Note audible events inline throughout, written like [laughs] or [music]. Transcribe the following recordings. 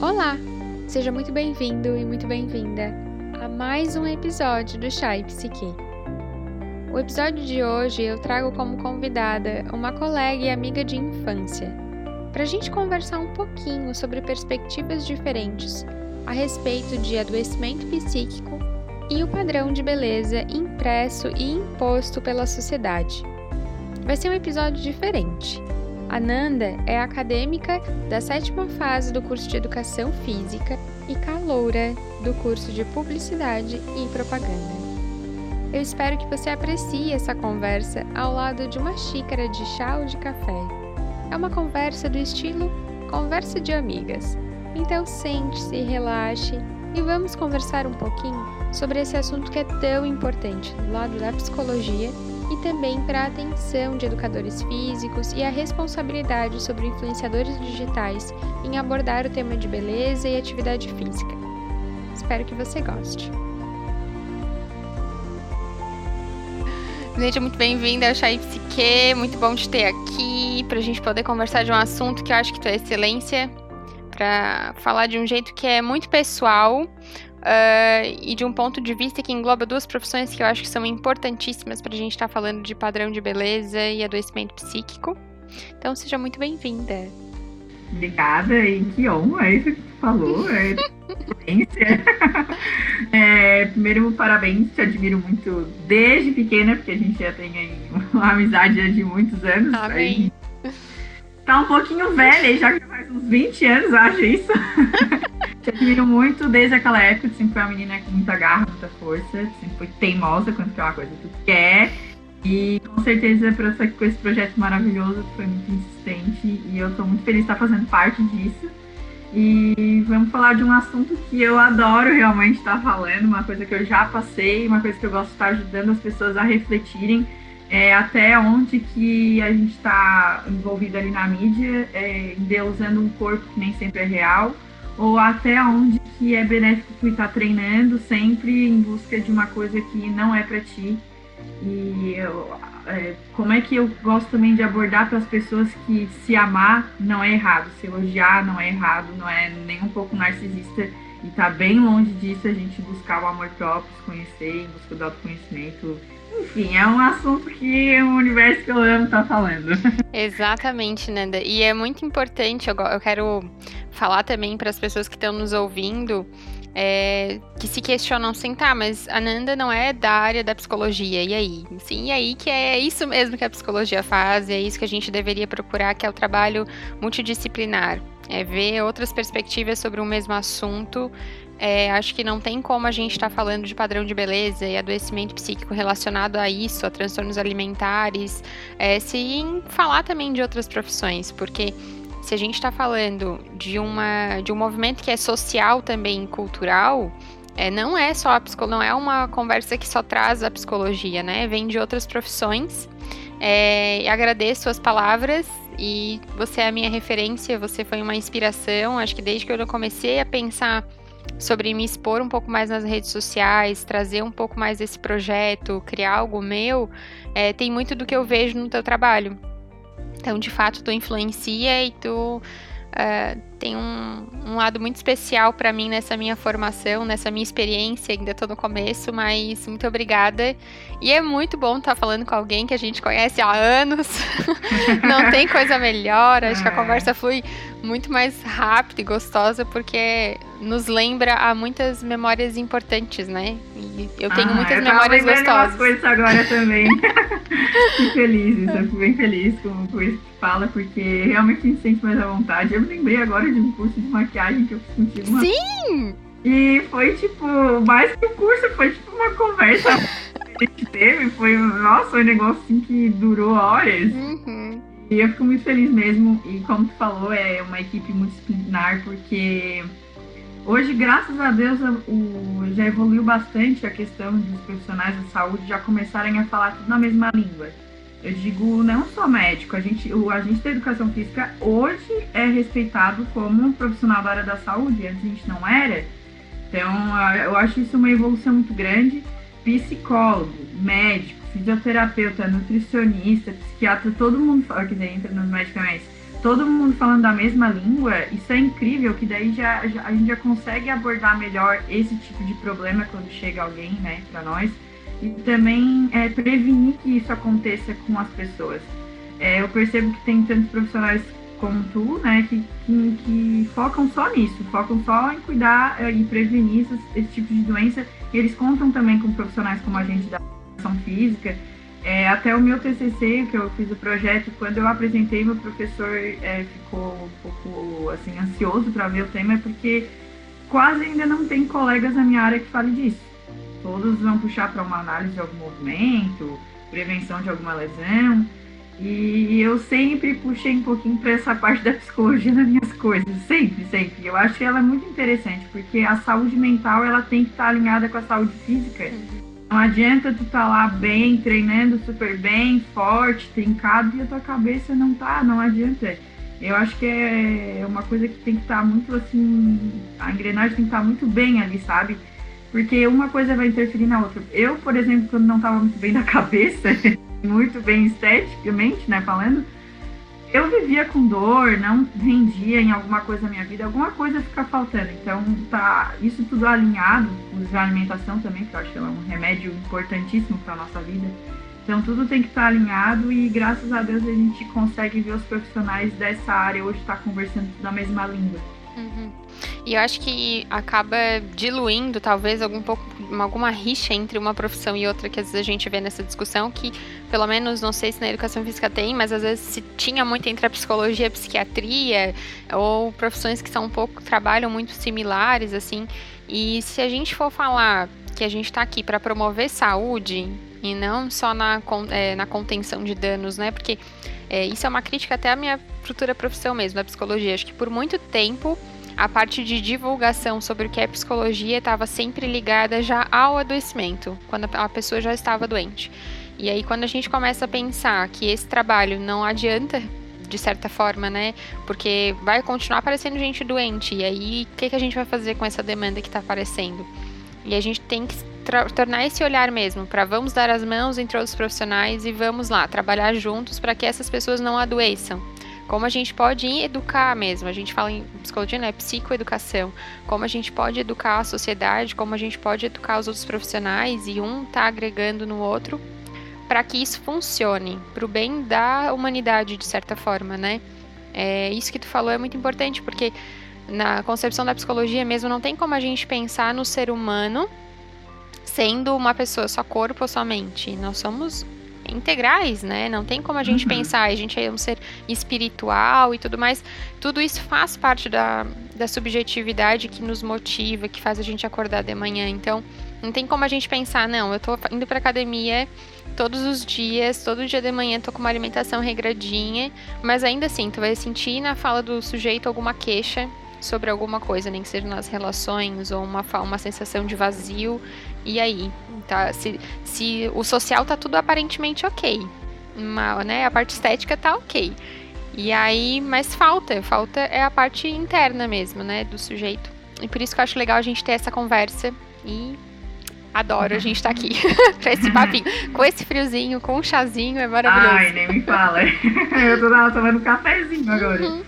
Olá! Seja muito bem-vindo e muito bem-vinda a mais um episódio do Chai Psique. O episódio de hoje eu trago como convidada uma colega e amiga de infância, para a gente conversar um pouquinho sobre perspectivas diferentes a respeito de adoecimento psíquico e o padrão de beleza impresso e imposto pela sociedade. Vai ser um episódio diferente. A Nanda é acadêmica da sétima fase do curso de Educação Física e caloura do curso de Publicidade e Propaganda. Eu espero que você aprecie essa conversa ao lado de uma xícara de chá ou de café. É uma conversa do estilo conversa de amigas. Então sente-se, relaxe e vamos conversar um pouquinho sobre esse assunto que é tão importante do lado da psicologia e também para a atenção de educadores físicos e a responsabilidade sobre influenciadores digitais em abordar o tema de beleza e atividade física. Espero que você goste. Seja muito bem-vinda ao Chai Psique, muito bom te ter aqui para a gente poder conversar de um assunto que eu acho que tu é excelência, para falar de um jeito que é muito pessoal, Uh, e de um ponto de vista que engloba duas profissões que eu acho que são importantíssimas para a gente estar tá falando de padrão de beleza e adoecimento psíquico. Então, seja muito bem-vinda. Obrigada, e que honra isso que tu falou. É, [laughs] é, primeiro, parabéns, te admiro muito desde pequena, porque a gente já tem aí uma amizade de muitos anos. Amém. Tá um pouquinho velha, já que faz uns 20 anos, acho isso. [laughs] Te admiro muito desde aquela época, sempre foi uma menina com muita garra, muita força, sempre foi teimosa quando quer uma coisa que tu quer. E com certeza por essa, com esse projeto maravilhoso, foi muito insistente e eu estou muito feliz de estar fazendo parte disso. E vamos falar de um assunto que eu adoro realmente estar falando, uma coisa que eu já passei, uma coisa que eu gosto de estar ajudando as pessoas a refletirem é, até onde que a gente está envolvido ali na mídia, é, usando um corpo que nem sempre é real, ou até onde que é benéfico tu estar treinando sempre em busca de uma coisa que não é para ti. E eu, é, como é que eu gosto também de abordar para as pessoas que se amar não é errado, se elogiar não é errado, não é nem um pouco narcisista e tá bem longe disso a gente buscar o amor próprio, se conhecer, em busca do autoconhecimento enfim, é um assunto que o universo que eu amo tá falando. [laughs] Exatamente, Nanda. E é muito importante, eu, quero falar também para as pessoas que estão nos ouvindo, é, que se questionam assim, tá, mas a Nanda não é da área da psicologia, e aí? Sim, e aí que é isso mesmo que a psicologia faz, é isso que a gente deveria procurar, que é o trabalho multidisciplinar. É ver outras perspectivas sobre o mesmo assunto é, acho que não tem como a gente estar tá falando de padrão de beleza e adoecimento psíquico relacionado a isso, a transtornos alimentares, é, sem falar também de outras profissões, porque se a gente está falando de, uma, de um movimento que é social também, cultural, é, não é só a psicologia, não é uma conversa que só traz a psicologia, né? Vem de outras profissões. É, agradeço as palavras e você é a minha referência, você foi uma inspiração. Acho que desde que eu comecei a pensar sobre me expor um pouco mais nas redes sociais, trazer um pouco mais desse projeto, criar algo meu, é, tem muito do que eu vejo no teu trabalho. Então, de fato, tu influencia e tu uh, tem um, um, lado muito especial para mim nessa minha formação, nessa minha experiência. Ainda estou no começo, mas muito obrigada. E é muito bom estar tá falando com alguém que a gente conhece há anos. [laughs] Não tem coisa melhor. Acho que a é. conversa foi muito mais rápida e gostosa porque nos lembra a muitas memórias importantes, né? E eu tenho ah, muitas eu memórias gostosas. Eu coisas agora também. [laughs] Fico feliz, eu fico bem feliz com, com isso que fala, porque realmente me sente mais à vontade. Eu me lembrei agora de um curso de maquiagem que eu fiz contigo. Uma... Sim! E foi tipo, mais que um curso, foi tipo uma conversa [laughs] que a gente teve. Foi, nossa, um negócio assim que durou horas. Uhum. E eu fico muito feliz mesmo. E como tu falou, é uma equipe multidisciplinar, porque hoje, graças a Deus, o, já evoluiu bastante a questão dos profissionais da saúde já começarem a falar tudo na mesma língua. Eu digo não só médico, a gente, o agente da educação física hoje é respeitado como profissional da área da saúde, antes a gente não era. Então, eu acho isso uma evolução muito grande. Psicólogo, médico, fisioterapeuta, nutricionista, psiquiatra, todo mundo, quer dizer, entra nos medicamentos, todo mundo falando da mesma língua, isso é incrível, que daí já, já, a gente já consegue abordar melhor esse tipo de problema quando chega alguém, né, para nós, e também é, prevenir que isso aconteça com as pessoas. É, eu percebo que tem tantos profissionais como tu, né, que, que, que, focam só nisso, focam só em cuidar é, e prevenir esse, esse tipo de doença. E eles contam também com profissionais como a gente da educação física, é, até o meu TCC, que eu fiz o projeto, quando eu apresentei, meu professor é, ficou um pouco assim, ansioso para ver o tema, porque quase ainda não tem colegas na minha área que falem disso. Todos vão puxar para uma análise de algum movimento, prevenção de alguma lesão. E eu sempre puxei um pouquinho para essa parte da psicologia nas minhas coisas, sempre, sempre. Eu acho que ela é muito interessante, porque a saúde mental ela tem que estar alinhada com a saúde física. Não adianta tu estar tá lá bem, treinando super bem, forte, trincado, e a tua cabeça não tá, não adianta. Eu acho que é uma coisa que tem que estar tá muito assim, a engrenagem tem que estar tá muito bem ali, sabe? Porque uma coisa vai interferir na outra. Eu, por exemplo, quando não estava muito bem da [laughs] cabeça, muito bem esteticamente, né, falando, eu vivia com dor, não rendia em alguma coisa na minha vida, alguma coisa fica faltando. Então, tá isso tudo alinhado, usar alimentação também, que eu acho que é um remédio importantíssimo para nossa vida. Então, tudo tem que estar tá alinhado e, graças a Deus, a gente consegue ver os profissionais dessa área hoje estar tá conversando na mesma língua. Uhum. E eu acho que acaba diluindo, talvez, algum pouco, alguma rixa entre uma profissão e outra que às vezes a gente vê nessa discussão, que pelo menos não sei se na educação física tem, mas às vezes se tinha muito entre a psicologia e a psiquiatria, ou profissões que são um pouco, trabalham muito similares, assim. E se a gente for falar que a gente está aqui para promover saúde e não só na, é, na contenção de danos, né? Porque é, isso é uma crítica até à minha futura profissão mesmo, da psicologia. Acho que por muito tempo a parte de divulgação sobre o que é psicologia estava sempre ligada já ao adoecimento, quando a pessoa já estava doente. E aí, quando a gente começa a pensar que esse trabalho não adianta, de certa forma, né? Porque vai continuar aparecendo gente doente. E aí, o que, que a gente vai fazer com essa demanda que está aparecendo? E a gente tem que tornar esse olhar mesmo para vamos dar as mãos entre outros profissionais e vamos lá trabalhar juntos para que essas pessoas não adoeçam, como a gente pode educar mesmo, a gente fala em psicologia, né, psicoeducação, como a gente pode educar a sociedade, como a gente pode educar os outros profissionais e um tá agregando no outro para que isso funcione, para o bem da humanidade, de certa forma, né? É, isso que tu falou é muito importante, porque na concepção da psicologia mesmo não tem como a gente pensar no ser humano sendo uma pessoa só corpo ou só mente. Nós somos integrais, né? Não tem como a gente uhum. pensar, a gente é um ser espiritual e tudo mais. Tudo isso faz parte da, da subjetividade que nos motiva, que faz a gente acordar de manhã. Então, não tem como a gente pensar, não, eu tô indo pra academia todos os dias, todo dia de manhã tô com uma alimentação regradinha, mas ainda assim, tu vai sentir na fala do sujeito alguma queixa sobre alguma coisa, nem que seja nas relações ou uma, uma sensação de vazio. E aí? Tá, se, se o social tá tudo aparentemente ok, uma, né, a parte estética tá ok. E aí, mas falta, falta é a parte interna mesmo, né, do sujeito. E por isso que eu acho legal a gente ter essa conversa e adoro a gente estar tá aqui [laughs] pra esse papinho. Com esse friozinho, com um chazinho, é maravilhoso. Ai, nem me fala. [laughs] eu tô tomando um cafezinho agora. Uhum.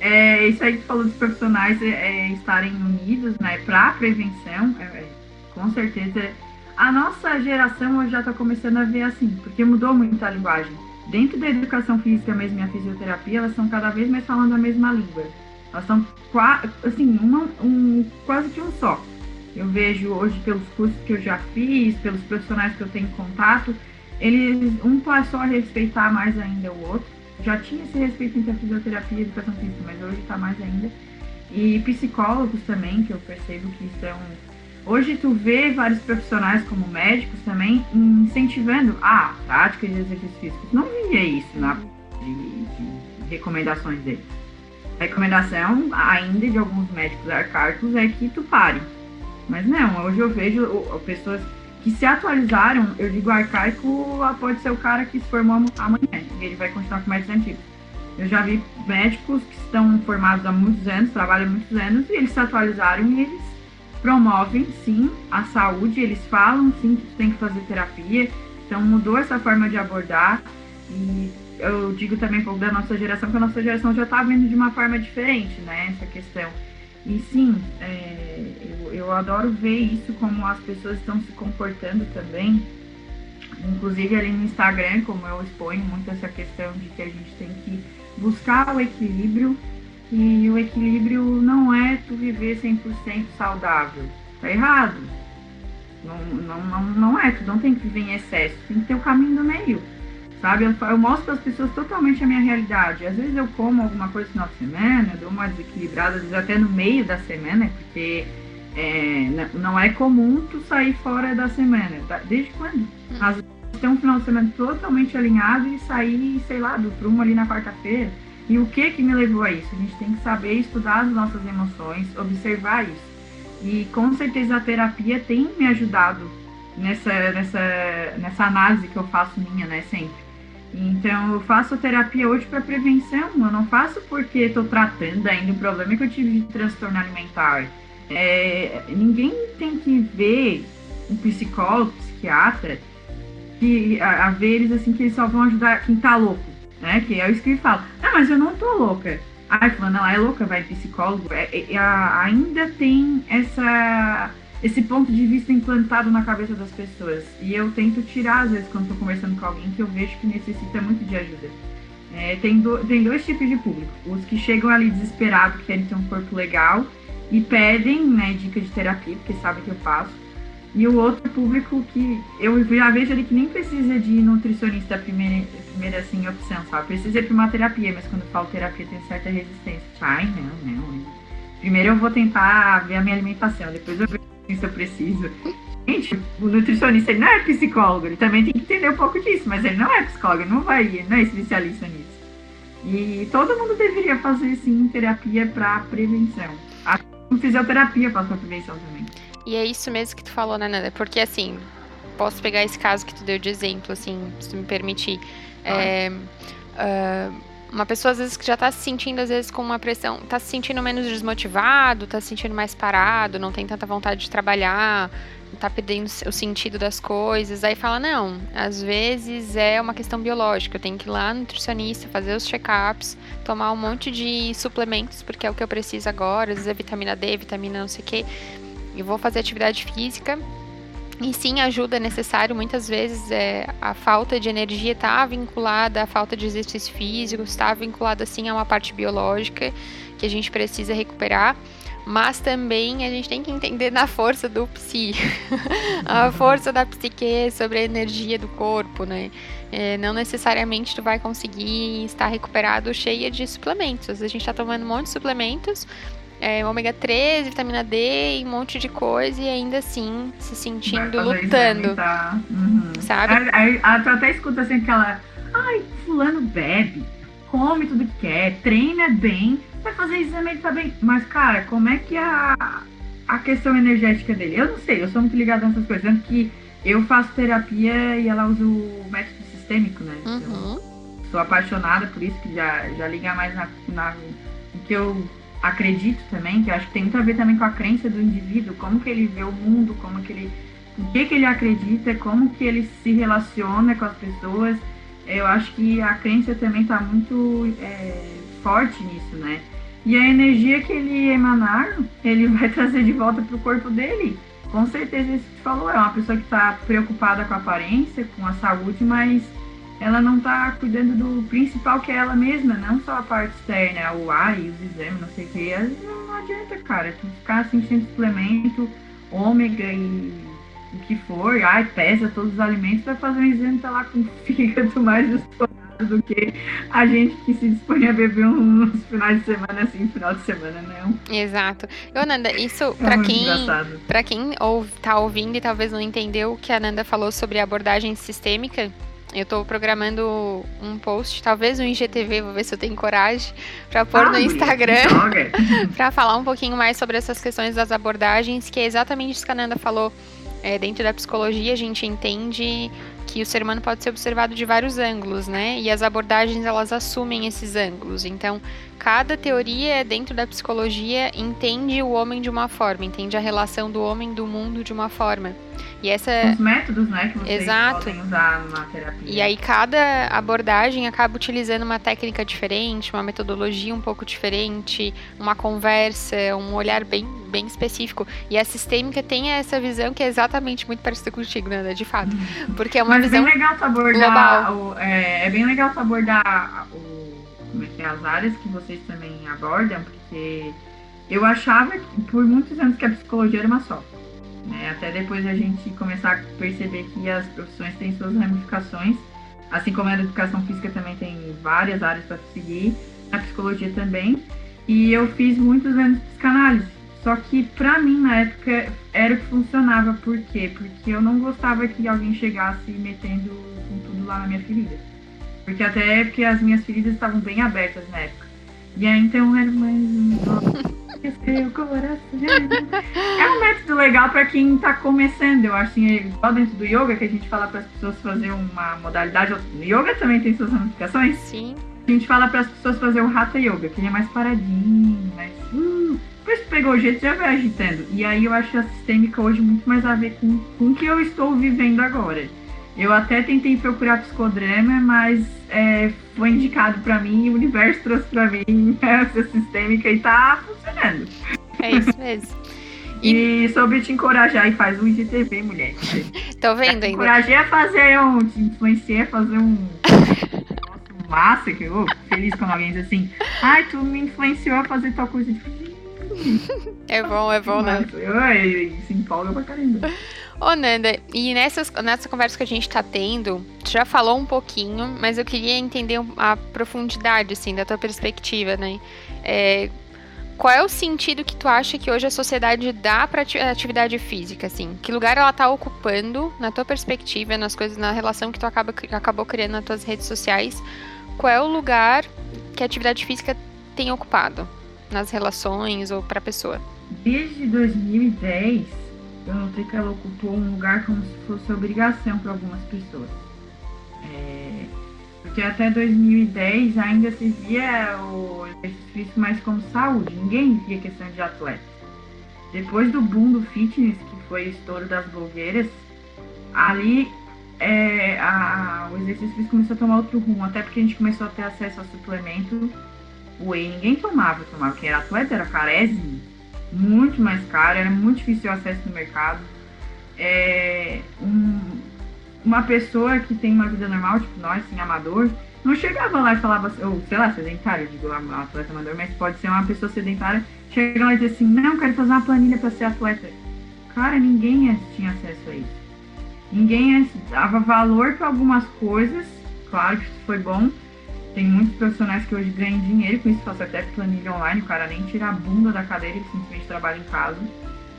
É, isso aí que falou dos profissionais é, é, estarem unidos, né, pra prevenção, é, é com certeza. A nossa geração hoje já está começando a ver assim, porque mudou muito a linguagem. Dentro da educação física mesmo e a fisioterapia, elas estão cada vez mais falando a mesma língua. Elas são assim, um, quase que um só. Eu vejo hoje pelos cursos que eu já fiz, pelos profissionais que eu tenho contato, eles um passou a respeitar mais ainda o outro. Já tinha esse respeito entre a fisioterapia e a educação física, mas hoje está mais ainda. E psicólogos também, que eu percebo que estão Hoje tu vê vários profissionais como médicos também incentivando a prática de exercícios físicos. Não via isso na de, de recomendações dele. A recomendação ainda de alguns médicos arcaicos é que tu pare. Mas não, hoje eu vejo pessoas que se atualizaram, eu digo arcaico, pode ser o cara que se formou amanhã, ele vai continuar com médicos antigos. Eu já vi médicos que estão formados há muitos anos, trabalham há muitos anos, e eles se atualizaram e eles promovem sim a saúde, eles falam sim que tem que fazer terapia, então mudou essa forma de abordar e eu digo também um pouco da nossa geração, que a nossa geração já está vendo de uma forma diferente, né? Essa questão. E sim, é, eu, eu adoro ver isso, como as pessoas estão se comportando também. Inclusive ali no Instagram, como eu exponho muito essa questão de que a gente tem que buscar o equilíbrio. E o equilíbrio não é tu viver 100% saudável. Tá errado. Não, não, não, não é, tu não tem que viver em excesso, tem que ter o caminho do meio sabe? Eu, eu mostro para as pessoas totalmente a minha realidade. Às vezes eu como alguma coisa no final de semana, dou uma desequilibrada, às vezes até no meio da semana, porque é, não é comum tu sair fora da semana. Tá? Desde quando? Hum. Às vezes tem um final de semana totalmente alinhado e sair, sei lá, do prumo ali na quarta-feira. E o que que me levou a isso? A gente tem que saber estudar as nossas emoções, observar isso. E com certeza a terapia tem me ajudado nessa, nessa, nessa análise que eu faço minha, né, sempre. Então, eu faço terapia hoje para prevenção, eu não faço porque estou tratando ainda um problema que eu tive de transtorno alimentar. É, ninguém tem que ver um psicólogo, psiquiatra, que, a, a, ver eles assim que eles só vão ajudar quem tá louco, né? Que é isso que ele fala. Ah, mas eu não tô louca. Ai, falando, ela é louca, vai psicólogo. É, é, ainda tem essa esse ponto de vista implantado na cabeça das pessoas. E eu tento tirar, às vezes, quando estou conversando com alguém que eu vejo que necessita muito de ajuda. É, tem, do, tem dois tipos de público. Os que chegam ali desesperados, querem ter um corpo legal e pedem né, dica de terapia, porque sabem que eu faço. E o outro público que eu já vejo ali que nem precisa de nutricionista primeira, primeira assim, opção, sabe? Precisa ir para uma terapia, mas quando falo terapia tem certa resistência. Ai, não, não. Primeiro eu vou tentar ver a minha alimentação, depois eu vejo se eu preciso. Gente, o nutricionista ele não é psicólogo, ele também tem que entender um pouco disso, mas ele não é psicólogo, não vai, ele não é especialista nisso. E todo mundo deveria fazer sim terapia para prevenção. Fisioterapia para prevenção também. E é isso mesmo que tu falou, né, Nanda? Porque assim, posso pegar esse caso que tu deu de exemplo, assim, se tu me permitir. É, uh, uma pessoa às vezes que já está se sentindo às vezes com uma pressão, está se sentindo menos desmotivado, está se sentindo mais parado, não tem tanta vontade de trabalhar, está perdendo o sentido das coisas, aí fala não, às vezes é uma questão biológica, eu tenho que ir lá no nutricionista, fazer os check-ups, tomar um monte de suplementos porque é o que eu preciso agora, às vezes é vitamina D, vitamina não sei o que, e vou fazer atividade física e sim, ajuda é necessário. Muitas vezes é, a falta de energia está vinculada à falta de exercício físico, está vinculada sim a uma parte biológica que a gente precisa recuperar. Mas também a gente tem que entender na força do psi, [laughs] a força da psique sobre a energia do corpo, né? É, não necessariamente tu vai conseguir estar recuperado cheia de suplementos. A gente está tomando um monte de suplementos, é, ômega 3, vitamina D e um monte de coisa e ainda assim se sentindo lutando. Tá. Uhum. Sabe? Aí, aí, tu até escuta assim aquela. Ai, fulano bebe, come tudo que quer, treina bem, vai fazer exame ele tá bem. Mas, cara, como é que a, a questão energética dele? Eu não sei, eu sou muito ligada nessas coisas. Tanto que eu faço terapia e ela usa o método sistêmico, né? Uhum. Então, sou apaixonada por isso, que já, já liga mais na, na que eu acredito também, que eu acho que tem muito a ver também com a crença do indivíduo, como que ele vê o mundo, como que ele, o que que ele acredita, como que ele se relaciona com as pessoas. Eu acho que a crença também está muito é, forte nisso, né? E a energia que ele emanar, ele [laughs] vai trazer de volta para o corpo dele. Com certeza, isso que tu falou, é uma pessoa que está preocupada com a aparência, com a saúde, mas ela não tá cuidando do principal que é ela mesma, não só a parte externa, o ar e os exames, não sei o que. Não, não adianta, cara, tu ficar assim sem suplemento, ômega e o que for, ai, pesa todos os alimentos, vai fazer um exame, tá lá com o [laughs] fígado mais disposto do que a gente que se dispõe a beber uns finais de semana assim, final de semana, não. Exato. Eu, Nanda, isso é para quem para quem ou, tá ouvindo e talvez não entendeu o que a Nanda falou sobre abordagem sistêmica, eu tô programando um post, talvez um IGTV, vou ver se eu tenho coragem, para pôr ah, no Instagram, [laughs] para falar um pouquinho mais sobre essas questões das abordagens, que é exatamente isso que a Nanda falou. É, dentro da psicologia, a gente entende que o ser humano pode ser observado de vários ângulos, né? E as abordagens, elas assumem esses ângulos. Então, cada teoria dentro da psicologia entende o homem de uma forma, entende a relação do homem do mundo de uma forma. E essa Os métodos, né, que vocês Exato. podem usar na terapia. e aí cada abordagem acaba utilizando uma técnica diferente, uma metodologia um pouco diferente, uma conversa, um olhar bem, bem específico. E a sistêmica tem essa visão que é exatamente muito parecida contigo, né, de fato. Porque é uma Mas visão é bem legal tu abordar global. o- é, é bem legal tu abordar o, é, as áreas que vocês também abordam, porque eu achava por muitos anos que a psicologia era uma só. né? Até depois a gente começar a perceber que as profissões têm suas ramificações, assim como a educação física também tem várias áreas para seguir, a psicologia também. E eu fiz muitos anos de psicanálise. Só que pra mim na época era o que funcionava. Por quê? Porque eu não gostava que alguém chegasse metendo com tudo lá na minha ferida. Porque até porque as minhas feridas estavam bem abertas na época. E aí então era mais um seu coração. É um método legal pra quem tá começando. Eu acho assim, é igual dentro do yoga que a gente fala para as pessoas fazer uma modalidade. No yoga também tem suas ramificações. sim. A gente fala para as pessoas fazer o Hatha Yoga, que ele é mais paradinho, mais. Uh, depois que pegou o jeito, já vai agitando. E aí eu acho a sistêmica hoje muito mais a ver com, com o que eu estou vivendo agora. Eu até tentei procurar psicodrama, mas é, foi indicado para mim, o universo trouxe para mim [laughs] essa sistêmica e tá funcionando. É isso mesmo. E sobre te encorajar e faz um IGTV, mulher. [laughs] Tô vendo ainda. encorajei a fazer um. Te influenciei a fazer um. Nossa, massa, que eu fico feliz quando alguém diz assim. Ai, tu me influenciou a fazer tal coisa. É bom, é bom, né? Ai, se empolga pra caramba. Ô, Nanda, e nessas, nessa conversa que a gente tá tendo, tu já falou um pouquinho, mas eu queria entender a profundidade, assim, da tua perspectiva, né? É, qual é o sentido que tu acha que hoje a sociedade dá ati- atividade física, assim? Que lugar ela tá ocupando, na tua perspectiva, nas coisas, na relação que tu acaba, acabou criando nas tuas redes sociais? Qual é o lugar que a atividade física tem ocupado nas relações ou pra pessoa? Desde 2010, eu notei que ela ocupou um lugar como se fosse obrigação para algumas pessoas. É, porque até 2010 ainda se via o exercício mais como saúde, ninguém via questão de atleta. Depois do boom do fitness, que foi o estouro das blogueiras, ali é, a- o exercício físico começou a tomar outro rumo, até porque a gente começou a ter acesso a suplemento. Whey ninguém tomava, tomava quem era atleta era carésimo muito mais caro, era muito difícil o acesso no mercado. É, um- uma pessoa que tem uma vida normal, tipo nós, assim, amador, não chegava lá e falava, ou sei lá, sedentário, digo um atleta amador, mas pode ser uma pessoa sedentária, chega lá e diz assim, não, quero fazer uma planilha para ser atleta. Cara, ninguém tinha acesso a isso. Ninguém dava valor para algumas coisas, claro que isso foi bom, tem muitos profissionais que hoje ganham dinheiro com isso, faço até planilha online, o cara nem tira a bunda da cadeira, ele simplesmente trabalha em casa.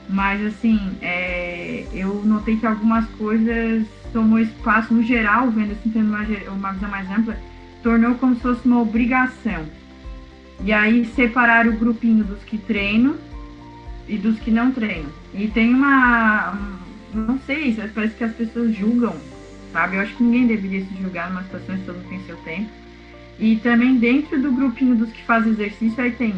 Mas assim, é, eu notei que algumas coisas tomou espaço no geral, vendo assim, tendo uma, uma visão mais ampla, tornou como se fosse uma obrigação. E aí separar o grupinho dos que treinam e dos que não treinam. E tem uma. um- não sei, parece que as pessoas julgam, sabe? Eu acho que ninguém deveria se julgar numa situação todo mundo tem seu tempo. E também dentro do grupinho dos que fazem exercício, aí tem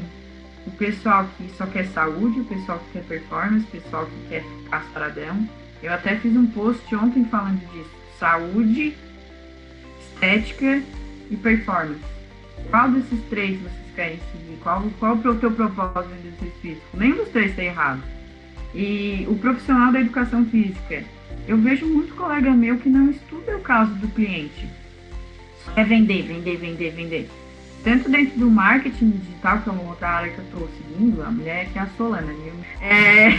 o pessoal que só quer saúde, o pessoal que quer performance, o pessoal que quer ficar saradão. Eu até fiz um post ontem falando disso. Saúde, estética e performance. Qual desses três vocês querem seguir? Qual, qual é o teu propósito no exercício físico? Nenhum dos três está errado. E o profissional da educação física, eu vejo muito colega meu que não estuda o caso do cliente. É vender, vender, vender, vender. Tanto dentro do marketing digital, que é uma outra área que eu estou seguindo, a mulher que é a Solana, viu? É...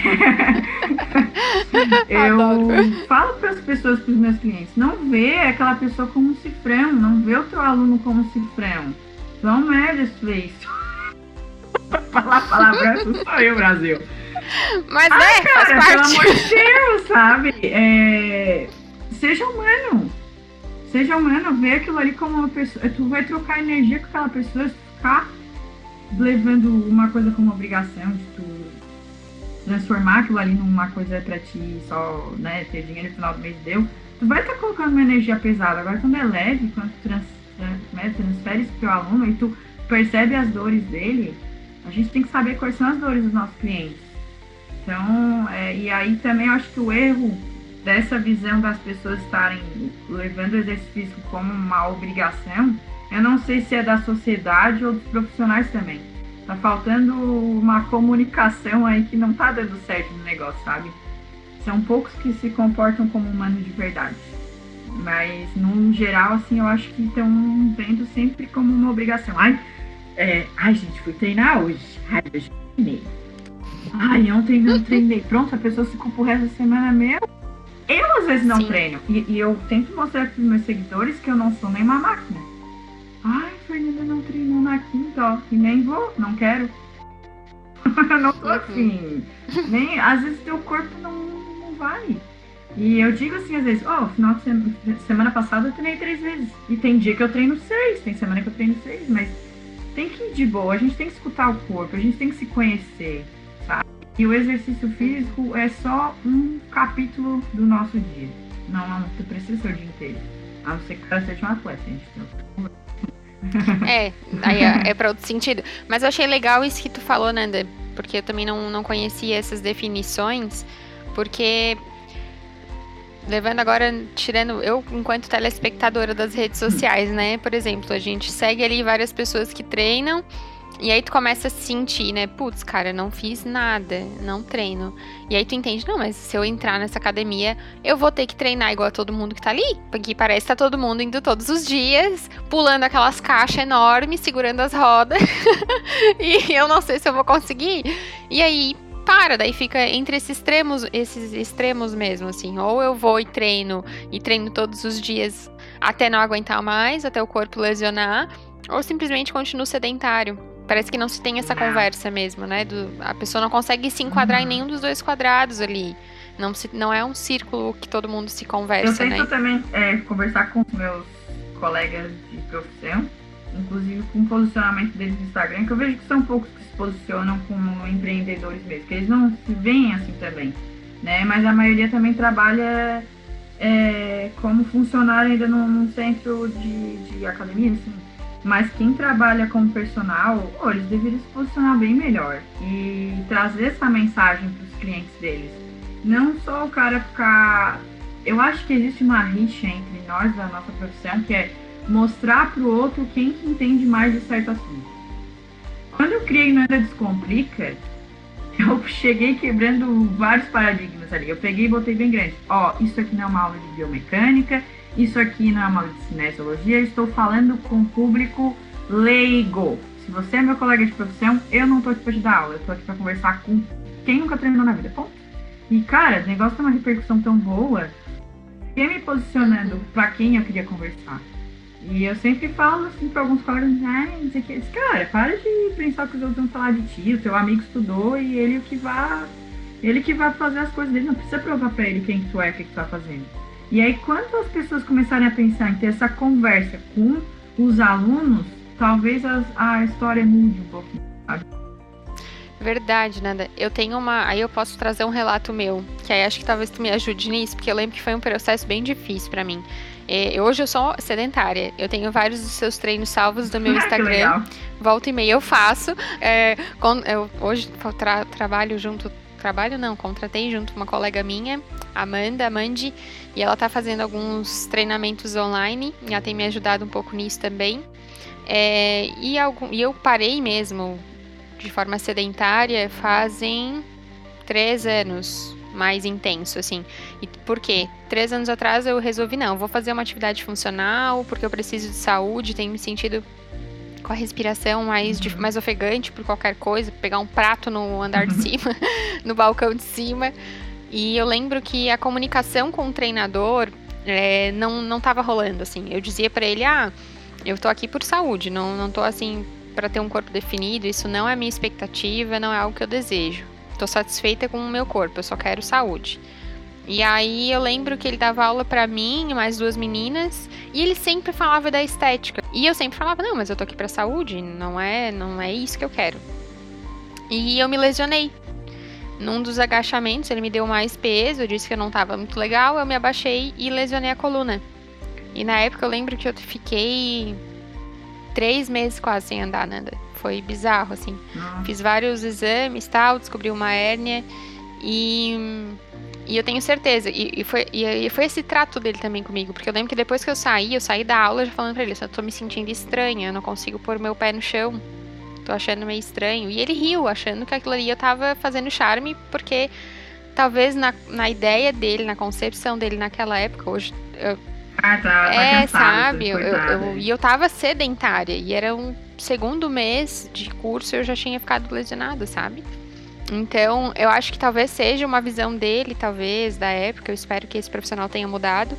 [laughs] eu Adoro. falo para as pessoas, para os meus clientes, não vê aquela pessoa como um cifrão, não vê o teu aluno como cifrão. É um merda, isso. [laughs] Falar palavrão, sou eu, Brasil. Mas, né, faz Cara, pelo parte. amor de Deus, sabe? É, Seja humano. Seja humano, vê aquilo ali como uma pessoa. Tu vai trocar energia com aquela pessoa se ficar levando uma coisa como obrigação de tu transformar aquilo ali numa coisa pra ti só, né, ter dinheiro no final do mês deu. Tu vai estar colocando uma energia pesada. Agora, quando é leve, quando tu trans, né, transfere isso pro teu aluno e tu percebe as dores dele, a gente tem que saber quais são as dores dos nossos clientes. Então, é, e aí também eu acho que o erro dessa visão das pessoas estarem levando o exercício físico como uma obrigação, eu não sei se é da sociedade ou dos profissionais também. Tá faltando uma comunicação aí que não tá dando certo no negócio, sabe? São poucos que se comportam como humanos de verdade. Mas, no geral, assim, eu acho que estão vendo sempre como uma obrigação. Ai, é, ai, gente, fui treinar hoje. Ai, hoje treinei. Ai, ontem não treinei. Pronto, a pessoa se culpa o resto da semana mesmo. Eu, às vezes, não Sim. treino. E, e, eu tento mostrar para os meus seguidores que eu não sou nem uma máquina. Ai, Fernanda não treinou na quinta, ó. E nem vou, não quero. [laughs] eu não sou uhum. assim. Nem, às vezes, teu corpo não, não vai. E eu digo assim, às vezes, ó, oh, final de semana, semana passada eu treinei três vezes. E tem dia que eu treino seis, tem semana que eu treino seis, mas tem que ir de boa, a gente tem que escutar o corpo, a gente tem que se conhecer, sabe? E o exercício físico é só um capítulo do nosso dia. Não, não, tu precisa ser o dia inteiro. A não ser que você seja um atleta, gente. [laughs] É, aí é, é para outro sentido. Mas eu achei legal isso que tu falou, Nanda, porque eu também não, não conhecia essas definições, porque levando agora, tirando eu enquanto telespectadora das redes sociais, né? Por exemplo, a gente segue ali várias pessoas que treinam e aí tu começa a sentir, né? Putz, cara, não fiz nada, não treino. E aí tu entende, não, mas se eu entrar nessa academia, eu vou ter que treinar igual a todo mundo que tá ali. Porque parece que tá todo mundo indo todos os dias, pulando aquelas caixas enormes, segurando as rodas. [laughs] e eu não sei se eu vou conseguir. E aí para, daí fica entre esses extremos, esses extremos mesmo, assim. Ou eu vou e treino, e treino todos os dias até não aguentar mais, até o corpo lesionar, ou simplesmente continuo sedentário. Parece que não se tem essa conversa mesmo, né? Do, a pessoa não consegue se enquadrar em nenhum dos dois quadrados ali. Não, se, não é um círculo que todo mundo se conversa, eu né? Eu também é, conversar com meus colegas de profissão, inclusive com o posicionamento deles no Instagram, que eu vejo que são poucos que se posicionam como empreendedores mesmo, que eles não se veem assim também, né? Mas a maioria também trabalha é, como funcionário ainda num, num centro de, de academia, assim, mas quem trabalha como personal, oh, eles deveriam se posicionar bem melhor e trazer essa mensagem para os clientes deles. Não só o cara ficar. Eu acho que existe uma rixa entre nós da nossa profissão que é mostrar para o outro quem que entende mais de certo assunto. Quando eu criei Nada Descomplica, eu [laughs] cheguei quebrando vários paradigmas ali. Eu peguei e botei bem grande. Ó, isso aqui não é uma aula de biomecânica, isso aqui não é uma cinesiologia, estou falando com público leigo. Se você é meu colega de profissão, eu não estou aqui para te dar aula, eu estou aqui para conversar com quem nunca treinou na vida, ponto. E cara, o negócio tem uma repercussão tão boa, eu me posicionando para quem eu queria conversar. E eu sempre falo assim para alguns colegas, ah, não sei o que. Cara, para de pensar que os outros vão falar de ti, o teu amigo estudou e ele que vai. Ele que vai fazer as coisas dele, não precisa provar para ele quem tu é, o que tu tá fazendo. E aí, quando as pessoas começarem a pensar em ter essa conversa com os alunos, talvez as, a história mude um pouquinho, sabe? Verdade, Nanda. Eu tenho uma. Aí eu posso trazer um relato meu, que aí acho que talvez tu me ajude nisso, porque eu lembro que foi um processo bem difícil para mim. É, hoje eu sou sedentária. Eu tenho vários dos seus treinos salvos do [laughs] meu Instagram. Volta e meia eu faço. É, com, eu hoje tra trabalho junto. Trabalho não, contratei junto uma colega minha, Amanda, Amandi, e ela tá fazendo alguns treinamentos online. E ela tem me ajudado um pouco nisso também. É, e, algum, e eu parei mesmo de forma sedentária fazem três anos mais intenso, assim. E por quê? Três anos atrás eu resolvi, não, vou fazer uma atividade funcional, porque eu preciso de saúde, tenho me sentido com a respiração mais, uhum. mais ofegante por qualquer coisa, pegar um prato no andar de cima, [laughs] no balcão de cima. E eu lembro que a comunicação com o treinador é, não, não tava rolando, assim. Eu dizia para ele, ah, eu tô aqui por saúde, não, não tô assim para ter um corpo definido, isso não é a minha expectativa, não é algo que eu desejo. Tô satisfeita com o meu corpo, eu só quero saúde. E aí eu lembro que ele dava aula para mim e mais duas meninas, e ele sempre falava da estética. E eu sempre falava: "Não, mas eu tô aqui para saúde, não é, não é isso que eu quero". E eu me lesionei. Num dos agachamentos, ele me deu mais peso, eu disse que eu não tava muito legal, eu me abaixei e lesionei a coluna. E na época eu lembro que eu fiquei três meses quase sem andar, Nanda. Foi bizarro, assim. Fiz vários exames tal, descobri uma hérnia. E, e eu tenho certeza. E, e foi, e, foi esse trato dele também comigo. Porque eu lembro que depois que eu saí, eu saí da aula já falando pra ele: eu tô me sentindo estranha, eu não consigo pôr meu pé no chão. Tô achando meio estranho. E ele riu, achando que aquilo ali eu tava fazendo charme, porque talvez na, na ideia dele, na concepção dele naquela época, hoje. Eu, ah, tá, tá é, cansado, sabe? Eu, eu, e eu tava sedentária. E era um segundo mês de curso eu já tinha ficado lesionada, sabe? Então, eu acho que talvez seja uma visão dele, talvez, da época. Eu espero que esse profissional tenha mudado.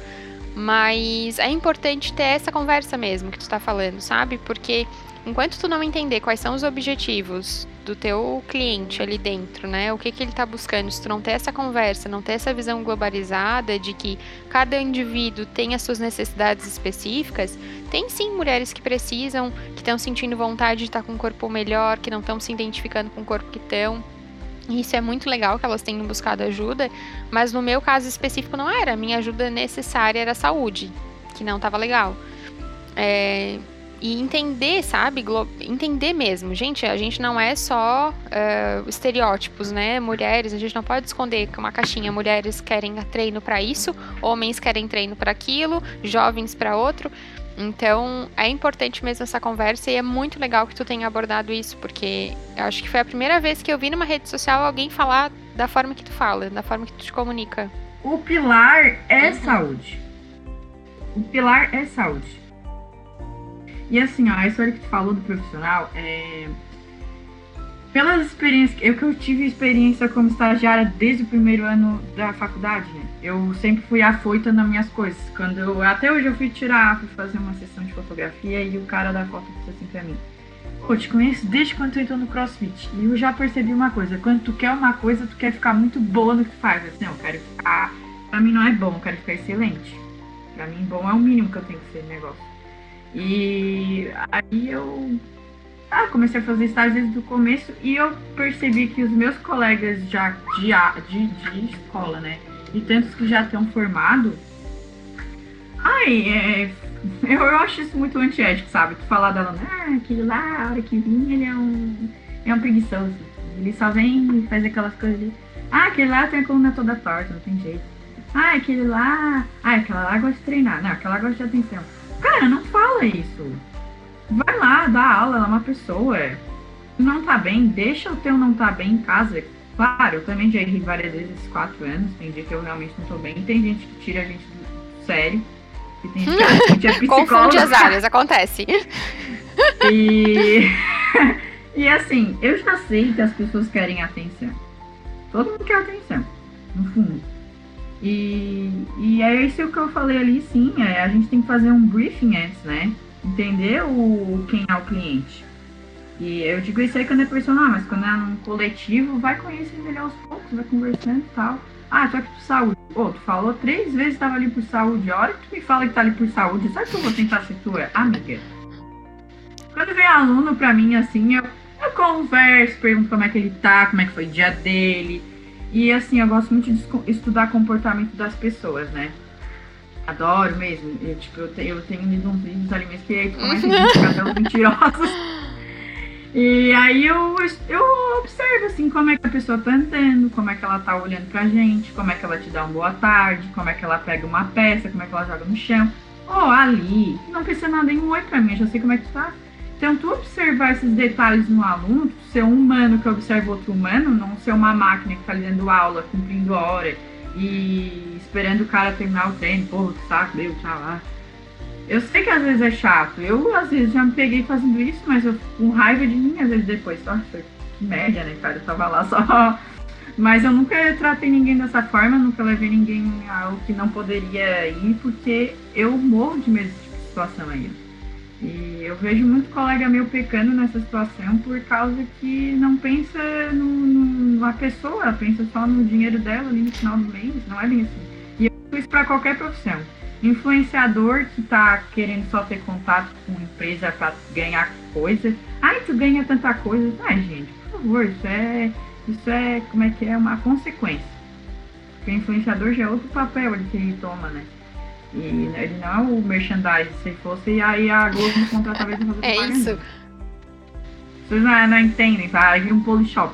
Mas é importante ter essa conversa mesmo que tu tá falando, sabe? Porque enquanto tu não entender quais são os objetivos do teu cliente ali dentro, né? O que, que ele está buscando, se tu não ter essa conversa, não ter essa visão globalizada de que cada indivíduo tem as suas necessidades específicas, tem sim mulheres que precisam, que estão sentindo vontade de estar tá com um corpo melhor, que não estão se identificando com o corpo que estão. Isso é muito legal que elas tenham buscado ajuda, mas no meu caso específico não era. Minha ajuda necessária era saúde, que não estava legal. É, e entender, sabe? Entender mesmo. Gente, a gente não é só uh, estereótipos, né? Mulheres, a gente não pode esconder que uma caixinha mulheres querem treino para isso, homens querem treino para aquilo, jovens para outro. Então, é importante mesmo essa conversa e é muito legal que tu tenha abordado isso, porque eu acho que foi a primeira vez que eu vi numa rede social alguém falar da forma que tu fala, da forma que tu te comunica. O pilar é uhum. saúde. O pilar é saúde. E assim, ó, a história que tu falou do profissional, é... pelas experiências, eu que eu tive experiência como estagiária desde o primeiro ano da faculdade, né? Eu sempre fui afoita nas minhas coisas. Quando eu, até hoje eu fui tirar, fui fazer uma sessão de fotografia e o cara da foto disse assim pra mim: Pô, te conheço desde quando tu entrou no CrossFit. E eu já percebi uma coisa: quando tu quer uma coisa, tu quer ficar muito boa no que faz. Assim, não, eu quero ficar. Pra mim não é bom, eu quero ficar excelente. Pra mim, bom é o mínimo que eu tenho que ser no negócio. E aí eu ah, comecei a fazer estágio desde o começo e eu percebi que os meus colegas já de, de, de escola, né? E tantos que já estão formados. Ai, é, eu, eu acho isso muito antiético, sabe? Tu falar dela, ah, aquele lá, a hora que vinha, ele é um, é um preguiçoso. Ele só vem e faz aquelas coisas ali. Ah, aquele lá tem a coluna toda torta, não tem jeito. Ah, aquele lá. Ah, aquela lá gosta de treinar. Não, aquela lá gosta de atenção. Cara, não fala isso. Vai lá, dá aula, ela é uma pessoa. Não tá bem, deixa o teu não tá bem em casa. Claro, eu também já errei várias vezes esses quatro anos. Tem dia que eu realmente não tô bem. Tem gente que tira a gente do sério. E tem gente que [laughs] a gente é psicóloga. Confunde as áreas, acontece. [laughs] E... [laughs] e assim, eu já sei que as pessoas querem atenção. Todo mundo quer atenção, no fundo. E, e é isso que eu falei ali, sim. É, a gente tem que fazer um briefing antes, né? Entender o, quem é o cliente. E eu digo isso aí quando é personal, mas quando é num coletivo, vai conhecendo ele aos poucos, vai conversando e tal. Ah, tô aqui por saúde. Pô, tu falou três vezes que tava ali por saúde. A hora que tu me fala que tá ali por saúde, sabe que eu vou tentar ser tua amiga? Quando vem aluno pra mim assim, eu, eu converso, pergunto como é que ele tá, como é que foi o dia dele e assim, eu gosto muito de estudar comportamento das pessoas, né? Adoro mesmo. Eu, tipo, eu, tenho, eu tenho lido uns livros ali mesmo que aí começa a [laughs] identificar mentirosos. E aí eu, eu observo assim como é que a pessoa tá andando, como é que ela tá olhando pra gente, como é que ela te dá uma boa tarde, como é que ela pega uma peça, como é que ela joga no chão. Oh, ali, não precisa nada em um oi pra mim, eu já sei como é que tu tá. Então, tu observar esses detalhes no aluno, ser um humano que observa outro humano, não ser uma máquina que está dando aula, cumprindo hora e esperando o cara terminar o treino, porra, que saco, deu, tchau lá. Eu sei que às vezes é chato, eu às vezes já me peguei fazendo isso, mas eu com raiva de mim às vezes depois. Nossa, que merda, né, cara? Eu tava lá só. [laughs] Mas eu nunca tratei ninguém dessa forma, nunca levei ninguém ao que não poderia ir, porque eu morro de medo de situação aí. E eu vejo muito colega meu pecando nessa situação por causa que não pensa no, no, na pessoa, pensa só no dinheiro dela ali no final do mês, não é bem assim. E eu isso para qualquer profissão. Influenciador que está querendo só ter contato com empresa para ganhar coisa. Ai, tu ganha tanta coisa. Ai, gente, por favor, isso é, isso é, como é que é, uma consequência. Porque o influenciador já é outro papel que ele toma, né? E ele não é o merchandise. Se fosse, aí a Globo não contratava ele pra fazer É propaganda. isso. Pessoas não, não entendem, tá? Aí vira um polishop.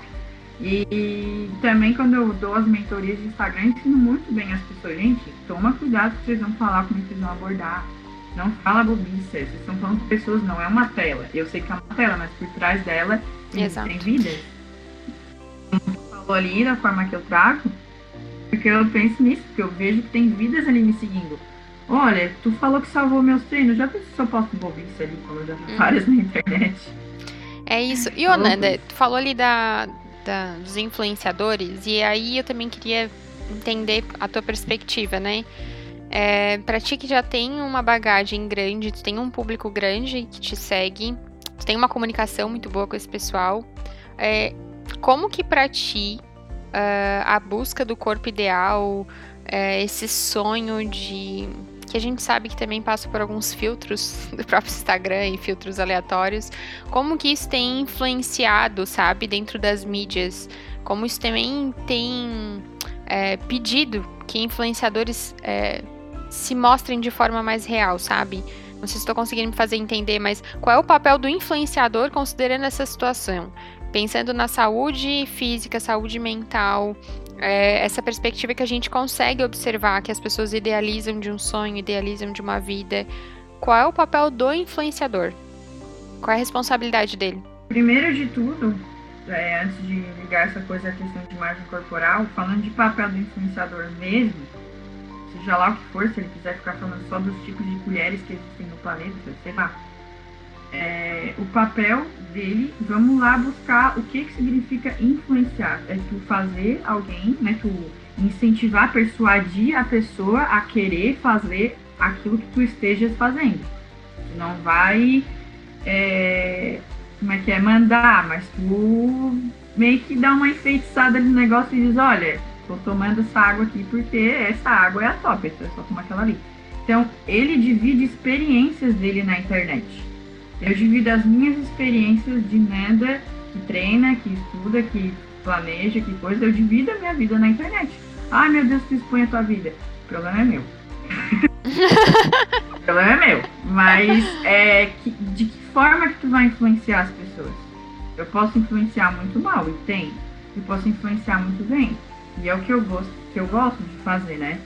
E, também quando eu dou as mentorias de Instagram, eu ensino muito bem as pessoas. Gente, toma cuidado que vocês vão falar, como vocês vão abordar. Não fala bobice, vocês estão falando com pessoas, não é uma tela. Eu sei que é uma tela, mas por trás dela Exato. tem vidas. Falou ali, da forma que eu trago, porque eu penso nisso, porque eu vejo que tem vidas ali me seguindo. Olha, tu falou que salvou meus treinos, já pensou se eu posto bobice ali, como eu já vi Hum. várias na internet? É isso. E, Loucos. Nanda, tu falou ali da, da- dos influenciadores, e aí eu também queria entender a tua perspectiva, né? É, pra ti que já tem uma bagagem grande, tu tem um público grande que te segue, tu tem uma comunicação muito boa com esse pessoal, é, como que pra ti ah, a busca do corpo ideal, é, esse sonho de... que a gente sabe que também passa por alguns filtros [laughs] do próprio Instagram e filtros aleatórios, como que isso tem influenciado, sabe, dentro das mídias? Como isso também tem é, pedido que influenciadores é, se mostrem de forma mais real, sabe? Não sei se estou conseguindo me fazer entender, mas qual é o papel do influenciador considerando essa situação? Pensando na saúde física, saúde mental, é, essa perspectiva que a gente consegue observar, que as pessoas idealizam de um sonho, idealizam de uma vida. Qual é o papel do influenciador? Qual é a responsabilidade dele? Primeiro de tudo, é, antes de ligar essa coisa à questão de imagem corporal, falando de papel do influenciador mesmo, seja lá o que for, se ele quiser ficar falando só dos tipos de colheres que existem no planeta, sei lá. É, o papel dele, vamos lá buscar o que, que significa influenciar. É tu fazer alguém, né? Tu incentivar, persuadir a pessoa a querer fazer aquilo que tu estejas fazendo. Tu não vai. é, como é que é? Mandar, mas tu meio que dá uma enfeitiçada no negócio e diz, olha, tô tomando essa água aqui porque essa água é a top, é só tomar aquela ali. Então, ele divide experiências dele na internet. Eu divido as minhas experiências de Nanda, que treina, que estuda, que planeja, que coisa, eu divido a minha vida na internet. Ai meu Deus, tu expõe a tua vida. O problema é meu. o problema é meu. Mas é, que- de que forma que tu vai influenciar as pessoas? Eu posso influenciar muito mal, e tem. Eu posso influenciar muito bem. E é o que eu gosto, que eu gosto de fazer, né?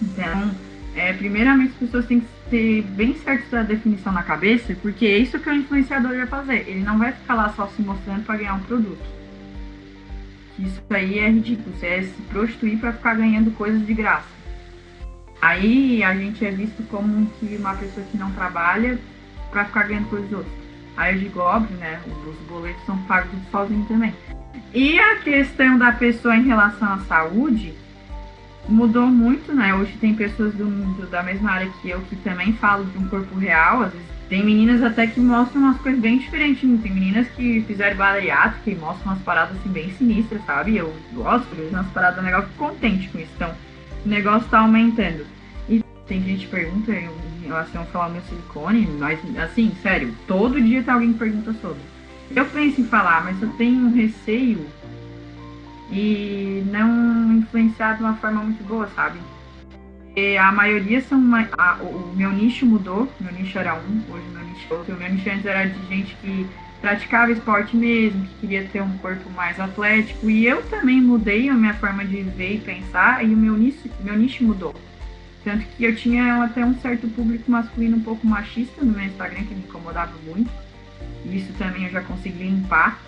Então, é, primeiramente as pessoas têm que ter bem certo essa definição na cabeça, porque é isso que o influenciador vai fazer. Ele não vai ficar lá só se mostrando para ganhar um produto. Isso aí é ridículo. Você é se prostituir para ficar ganhando coisas de graça. Aí a gente é visto como que uma pessoa que não trabalha para ficar ganhando coisas dos outros. Aí eu digo, óbvio, né? Os boletos são pagos sozinho também. E a questão da pessoa em relação à saúde mudou muito, né? Hoje tem pessoas do, do- da mesma área que eu que também falam de um corpo real. Às vezes tem meninas até que mostram umas coisas bem diferentes. Tem meninas que fizeram bariátrica e mostram umas paradas assim bem sinistras, sabe? Eu gosto, eu umas paradas legais, fico contente com isso. Então, o negócio tá aumentando. E tem gente que pergunta em relação a falar meu silicone, mas assim, sério, todo dia tem alguém que pergunta sobre. Eu penso em falar, mas eu tenho um receio e não influenciar de uma forma muito boa, sabe? E a maioria são. uma- a- o meu nicho mudou, meu nicho era um, hoje meu nicho é outro. O meu nicho antes era de gente que praticava esporte mesmo, que queria ter um corpo mais atlético. E eu também mudei a minha forma de ver e pensar, e o meu nicho, meu nicho mudou. Tanto que eu tinha até um certo público masculino um pouco machista no meu Instagram, que me incomodava muito. Isso também eu já consegui limpar.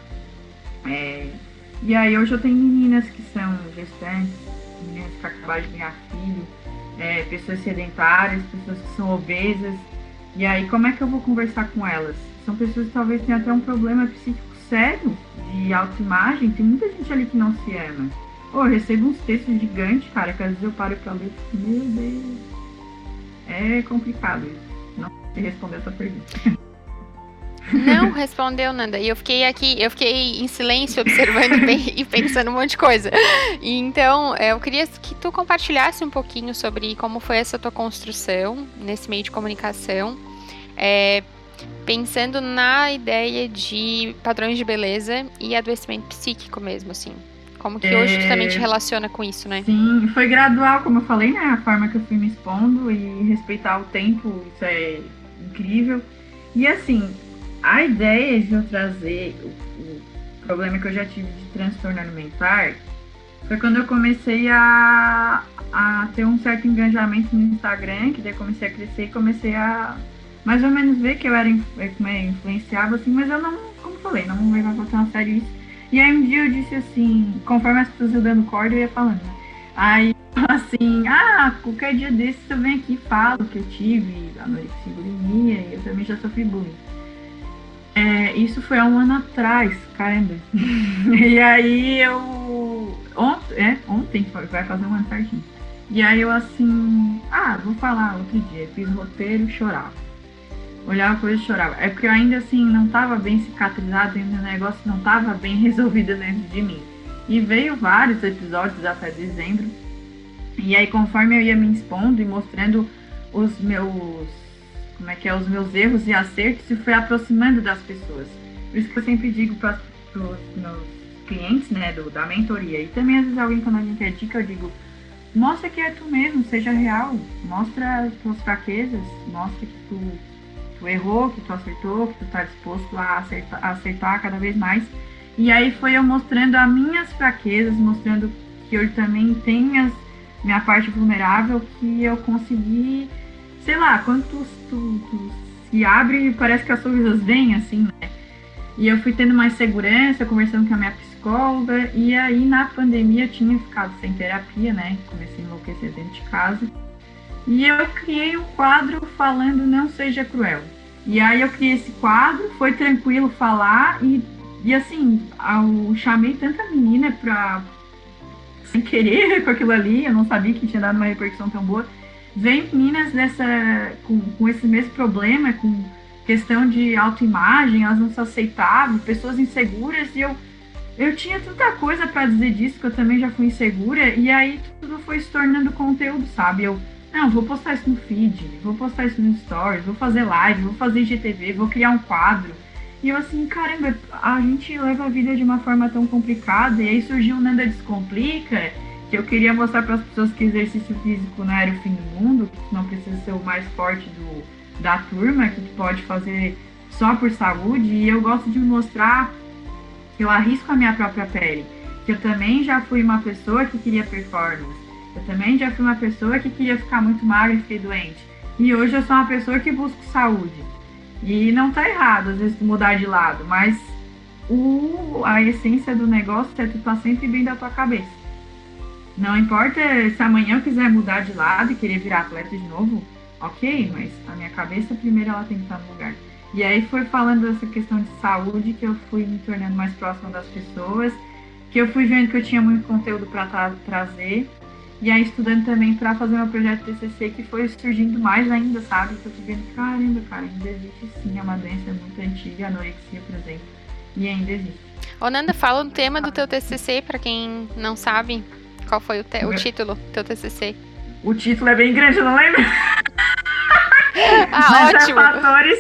É, E aí hoje eu tenho meninas que são gestantes, meninas que acabaram de ganhar filho, é, pessoas sedentárias, pessoas que são obesas. E aí como é que eu vou conversar com elas? São pessoas que talvez tenham até um problema psíquico sério de autoimagem. Tem muita gente ali que não se ama. Pô, eu recebo uns textos gigantes, cara, que às vezes eu paro pra ler meu Deus. É complicado isso. Não sei responder essa pergunta. [laughs] Não respondeu, Nanda. E eu fiquei aqui, eu fiquei em silêncio observando [laughs] e pen- pensando um monte de coisa. E então, é, eu queria que tu compartilhasse um pouquinho sobre como foi essa tua construção nesse meio de comunicação. É, pensando na ideia de padrões de beleza e adoecimento psíquico mesmo, assim. Como que hoje tu também te relaciona com isso, né? Sim, foi gradual, como eu falei, né? A forma que eu fui me expondo e respeitar o tempo, isso é incrível. E assim, a ideia de eu trazer o, o problema que eu já tive de transtorno alimentar foi quando eu comecei a, a ter um certo engajamento no Instagram, que daí comecei a crescer e comecei a mais ou menos ver que eu era é, influenciável, assim, mas eu não, como falei, não levava tão a sério isso. E aí um dia eu disse assim, conforme as pessoas iam dando corda, eu ia falando? Aí, [laughs] assim, ah, qualquer dia desses eu venho aqui e falo que eu tive anorexia e bulimia e eu também já sofri bullying. É, isso foi há um ano atrás, caramba. [laughs] e aí eu. Ontem, é, ontem vai fazer um ano certinho. E aí eu assim, ah, vou falar outro dia. Fiz roteiro e chorava. Olhava coisa e chorava. É porque eu ainda assim não estava bem cicatrizado, ainda o negócio não estava bem [laughs] resolvido dentro de mim. E veio vários episódios até dezembro. E aí conforme eu ia me expondo e mostrando os meus. Como é que é? Os meus erros e acertos, e foi aproximando das pessoas. Por isso que eu sempre digo para os meus clientes, né, do, da mentoria. E também às vezes alguém quando a gente quer dica, eu digo, mostra que é tu mesmo, seja real. Mostra as tuas fraquezas, mostra que tu tu errou, que tu acertou, que tu tá disposto a acertar, a acertar cada vez mais. E aí foi eu mostrando as minhas fraquezas, mostrando que eu também tenho as, minha parte vulnerável, que eu consegui, sei lá, quando tu, tu, tu se abre, parece que as coisas vêm assim, né? E eu fui tendo mais segurança, conversando com a minha psicóloga, e aí na pandemia eu tinha ficado sem terapia, né? Comecei a enlouquecer dentro de casa. E eu criei um quadro falando Não Seja Cruel. E aí eu criei esse quadro, foi tranquilo falar e, e assim, eu chamei tanta menina pra. sem querer [laughs] com aquilo ali, eu não sabia que tinha dado uma repercussão tão boa. Vem meninas dessa. com, com esse mesmo problema, com questão de autoimagem, elas não se aceitavam, pessoas inseguras, e eu. Eu tinha tanta coisa para dizer disso que eu também já fui insegura, e aí tudo foi se tornando conteúdo, sabe? Eu não, vou postar isso no feed, vou postar isso no stories, vou fazer live, vou fazer GTV, vou criar um quadro. E eu assim, caramba, a gente leva a vida de uma forma tão complicada. E aí surgiu o Nanda Descomplica, que eu queria mostrar para as pessoas que exercício físico não era o fim do mundo, que não precisa ser o mais forte do, da turma, que tu pode fazer só por saúde. E eu gosto de mostrar que eu arrisco a minha própria pele. Que eu também já fui uma pessoa que queria performance eu também já fui uma pessoa que queria ficar muito magra e fiquei doente. E hoje eu sou uma pessoa que busca saúde. E não tá errado, às vezes, mudar de lado, mas o, a essência do negócio é tu tá sempre bem da tua cabeça. Não importa se amanhã eu quiser mudar de lado e querer virar atleta de novo, ok, mas a minha cabeça primeiro ela tem que estar no lugar. E aí foi falando dessa questão de saúde que eu fui me tornando mais próxima das pessoas, que eu fui vendo que eu tinha muito conteúdo para tra trazer e aí estudando também para fazer meu projeto TCC que foi surgindo mais ainda, sabe? Que eu tô vendo, caramba, cara, ainda existe sim, é uma doença muito antiga, anorexia, por exemplo, e ainda existe. Ô Nanda, fala o tema do teu TCC para quem não sabe. Qual foi o, te o título do teu TCC? O título é bem grande, eu não lembro. [laughs] ah, mas é ótimo. É fatores,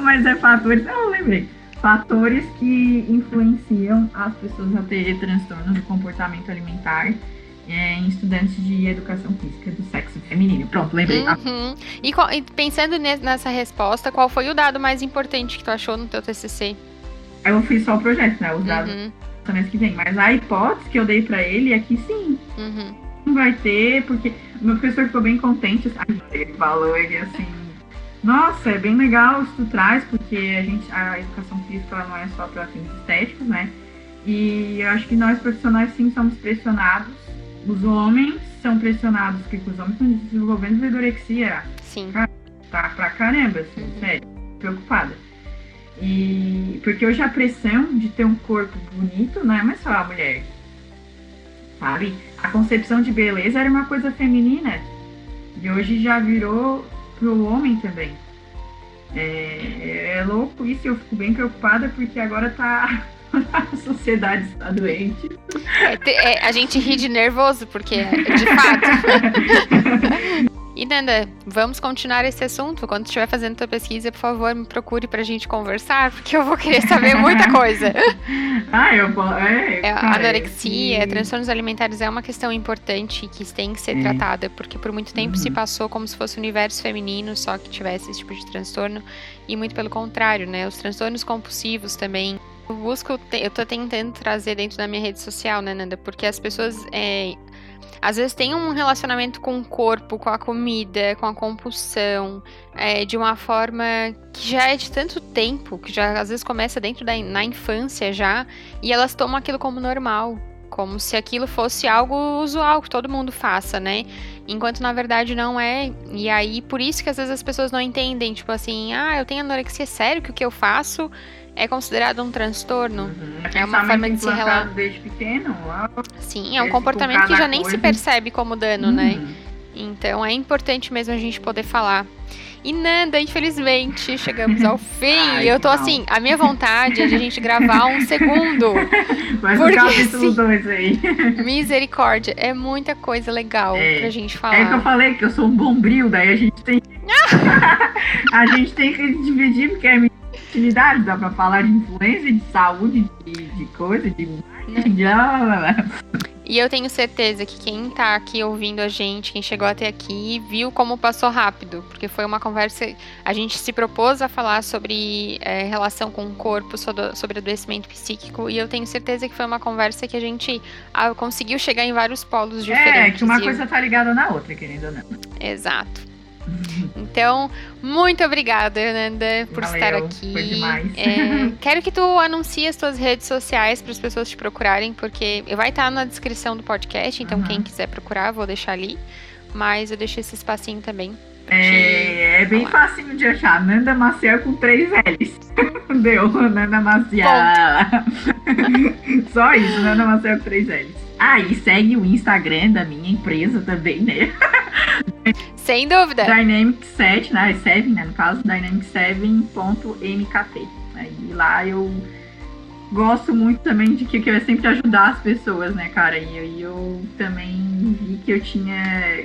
mas é fatores, não lembrei. Fatores que influenciam as pessoas a ter transtorno do comportamento alimentar é, em estudantes de educação física do sexo feminino. Pronto, lembrei. Uhum. E, e, pensando nessa resposta, qual foi o dado mais importante que tu achou no teu TCC? Eu fiz só o projeto, né? Os dados uhum. Mês que vem. Mas a hipótese que eu dei para ele é que sim. Uhum. Não vai ter, porque o meu professor ficou bem contente. Sabe? Ele falou, ele assim. Nossa, é bem legal isso que tu traz, porque a gente, a educação física não é só para fins estéticos, né? E eu acho que nós profissionais sim somos pressionados os homens são pressionados, porque os homens estão desenvolvendo vigorexia. Sim. Tá pra caramba, assim, uhum. sério. Preocupada. E porque hoje a pressão de ter um corpo bonito não é mais só a mulher. Sabe? A concepção de beleza era uma coisa feminina. E hoje já virou pro homem também. É, é louco isso, eu fico bem preocupada porque agora tá [laughs] a sociedade está doente. É, é, a gente ri de nervoso, porque de fato. [laughs] E Nanda, vamos continuar esse assunto. Quando estiver fazendo tua pesquisa, por favor, me procure pra gente conversar, porque eu vou querer saber muita coisa. [laughs] ah, eu vou. É, é, anorexia, transtornos alimentares é uma questão importante que tem que ser é. tratada, porque por muito tempo uhum. se passou como se fosse o universo feminino só que tivesse esse tipo de transtorno, e muito pelo contrário, né? Os transtornos compulsivos também. Eu busco, eu tô tentando trazer dentro da minha rede social, né, Nanda? Porque as pessoas. É, às vezes tem um relacionamento com o corpo, com a comida, com a compulsão, é, de uma forma que já é de tanto tempo, que já às vezes começa dentro da na infância já, e elas tomam aquilo como normal, como se aquilo fosse algo usual que todo mundo faça, né? Enquanto na verdade não é. E aí por isso que às vezes as pessoas não entendem, tipo assim, ah, eu tenho anorexia, sério que o que eu faço é considerado um transtorno. Uhum. É uma forma de se relacionar. desde pequeno. Sim, é um comportamento que já nem coisa. se percebe como dano, né? uhum. né? Então é importante mesmo a gente poder falar. E Nanda, infelizmente, chegamos ao [laughs] fim. Ai, eu tô não. assim, a minha vontade é de a gente gravar um segundo. [laughs] Mas porque, o capítulo assim, dois aí. [laughs] Misericórdia, é muita coisa legal é, pra gente falar. É que eu falei que eu sou um bombril, daí a gente tem. a gente tem que dividir, porque é dá pra falar de influência, de saúde, de, de coisa, de. [laughs] E eu tenho certeza que quem tá aqui ouvindo a gente, quem chegou até aqui, viu como passou rápido, porque foi uma conversa. A gente se propôs a falar sobre é, relação com o corpo, sobre adoecimento psíquico, e eu tenho certeza que foi uma conversa que a gente ah, conseguiu chegar em vários polos diferentes. É, que uma coisa tá ligada na outra, querendo ou não. Exato. Então, muito obrigada, Ananda, por Valeu, estar aqui. Foi demais. É, quero que tu anuncie as tuas redes sociais para as pessoas te procurarem, porque vai estar na descrição do podcast, então uhum. quem quiser procurar, vou deixar ali. Mas eu deixei esse espacinho também. É, é bem facinho de achar. Nanda Maciel com três L's. [laughs] Deu, Nanda Maciel. [laughs] Só isso, Nanda Maciel com três L's. Ah, e segue o Instagram da minha empresa também, né? [laughs] Sem dúvida. Dynamic 7, né? 7, né? No caso, dynamic7.mkt. E lá eu gosto muito também de que, que eu sempre ajudar as pessoas, né, cara? E eu, eu também vi que eu tinha.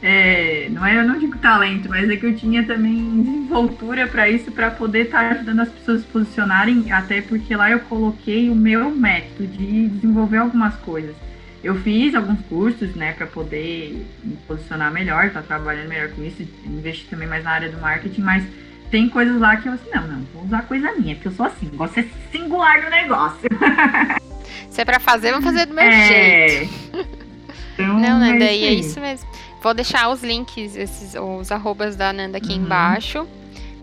É, não é, eu não digo talento, mas é que eu tinha também desenvoltura para isso, para poder estar tá ajudando as pessoas a se posicionarem, até porque lá eu coloquei o meu método de desenvolver algumas coisas. Eu fiz alguns cursos, né, para poder me posicionar melhor, estar tá trabalhando melhor com isso, investir também mais na área do marketing, mas tem coisas lá que eu assim, não, não, vou usar coisa minha, porque eu sou assim, gosto de ser singular no negócio. Se é pra fazer, vamos fazer do meu é... jeito. Então, não, Nanda, é e é isso mesmo. Vou deixar os links, esses, os arrobas da Nanda aqui uhum. embaixo.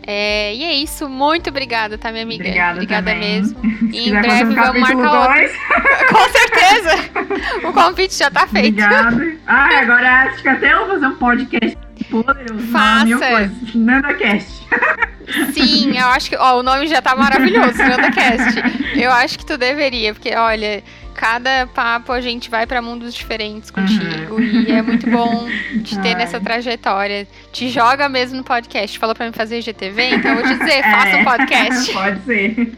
É, e é isso, muito obrigada, tá, minha amiga? Obrigada, obrigada também. mesmo. [laughs] E em breve vamos marcar dois. outro. [laughs] Com certeza! o convite já tá feito. Obrigada. Ah, [laughs] agora acho que até eu vou fazer um podcast poderoso. Faça! NandaCast. Sim, eu acho que. Ó, o nome já tá maravilhoso, NandaCast. Eu acho que tu deveria, porque, olha cada papo a gente vai para mundos diferentes contigo uhum. e é muito bom te ter Ai. nessa trajetória. Te joga mesmo no podcast. Falou para mim fazer GTV, então eu vou te dizer, [laughs] é. faça um podcast. [laughs] Pode ser.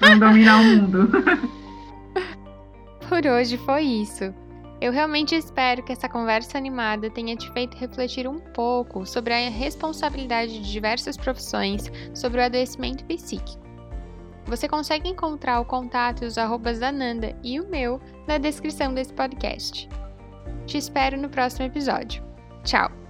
Vamos dominar o mundo. Por hoje foi isso. Eu realmente espero que essa conversa animada tenha te feito refletir um pouco sobre a responsabilidade de diversas profissões sobre o adoecimento psíquico. Você consegue encontrar o contato e os arrobas da Nanda e o meu na descrição desse podcast. Te espero no próximo episódio. Tchau!